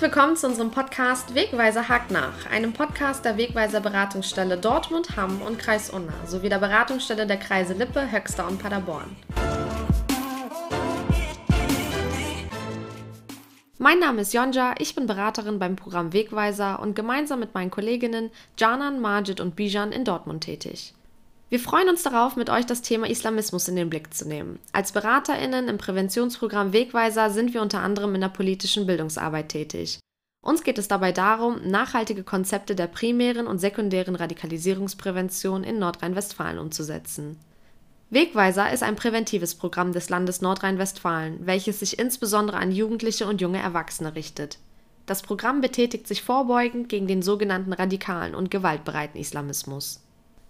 willkommen zu unserem Podcast Wegweiser hakt nach, einem Podcast der Wegweiser Beratungsstelle Dortmund, Hamm und Kreis Unna sowie der Beratungsstelle der Kreise Lippe, Höxter und Paderborn. Mein Name ist Jonja, ich bin Beraterin beim Programm Wegweiser und gemeinsam mit meinen Kolleginnen Janan, Majid und Bijan in Dortmund tätig. Wir freuen uns darauf, mit euch das Thema Islamismus in den Blick zu nehmen. Als BeraterInnen im Präventionsprogramm Wegweiser sind wir unter anderem in der politischen Bildungsarbeit tätig. Uns geht es dabei darum, nachhaltige Konzepte der primären und sekundären Radikalisierungsprävention in Nordrhein-Westfalen umzusetzen. Wegweiser ist ein präventives Programm des Landes Nordrhein-Westfalen, welches sich insbesondere an Jugendliche und junge Erwachsene richtet. Das Programm betätigt sich vorbeugend gegen den sogenannten radikalen und gewaltbereiten Islamismus.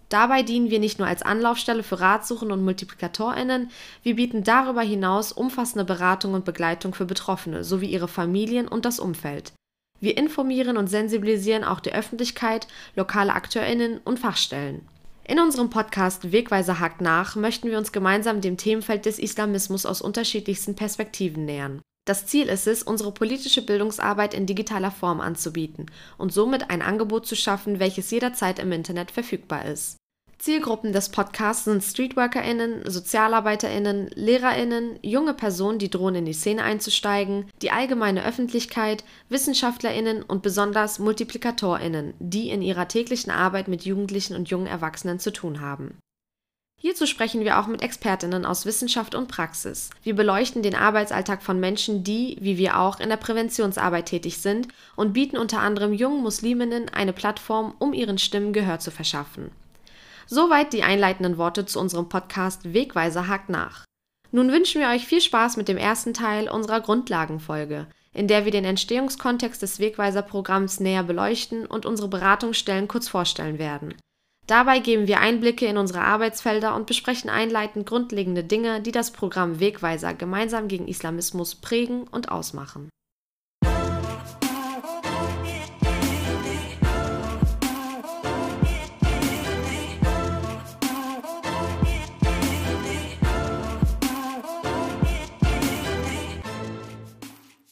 Dabei dienen wir nicht nur als Anlaufstelle für Ratsuchen und MultiplikatorInnen, wir bieten darüber hinaus umfassende Beratung und Begleitung für Betroffene sowie ihre Familien und das Umfeld. Wir informieren und sensibilisieren auch die Öffentlichkeit, lokale AkteurInnen und Fachstellen. In unserem Podcast Wegweiser hakt nach möchten wir uns gemeinsam dem Themenfeld des Islamismus aus unterschiedlichsten Perspektiven nähern. Das Ziel ist es, unsere politische Bildungsarbeit in digitaler Form anzubieten und somit ein Angebot zu schaffen, welches jederzeit im Internet verfügbar ist. Zielgruppen des Podcasts sind StreetworkerInnen, SozialarbeiterInnen, LehrerInnen, junge Personen, die drohen in die Szene einzusteigen, die allgemeine Öffentlichkeit, WissenschaftlerInnen und besonders MultiplikatorInnen, die in ihrer täglichen Arbeit mit Jugendlichen und jungen Erwachsenen zu tun haben. Hierzu sprechen wir auch mit Expertinnen aus Wissenschaft und Praxis. Wir beleuchten den Arbeitsalltag von Menschen, die, wie wir auch, in der Präventionsarbeit tätig sind und bieten unter anderem jungen Musliminnen eine Plattform, um ihren Stimmen Gehör zu verschaffen. Soweit die einleitenden Worte zu unserem Podcast Wegweiser hakt nach. Nun wünschen wir euch viel Spaß mit dem ersten Teil unserer Grundlagenfolge, in der wir den Entstehungskontext des Wegweiser-Programms näher beleuchten und unsere Beratungsstellen kurz vorstellen werden. Dabei geben wir Einblicke in unsere Arbeitsfelder und besprechen einleitend grundlegende Dinge, die das Programm Wegweiser gemeinsam gegen Islamismus prägen und ausmachen.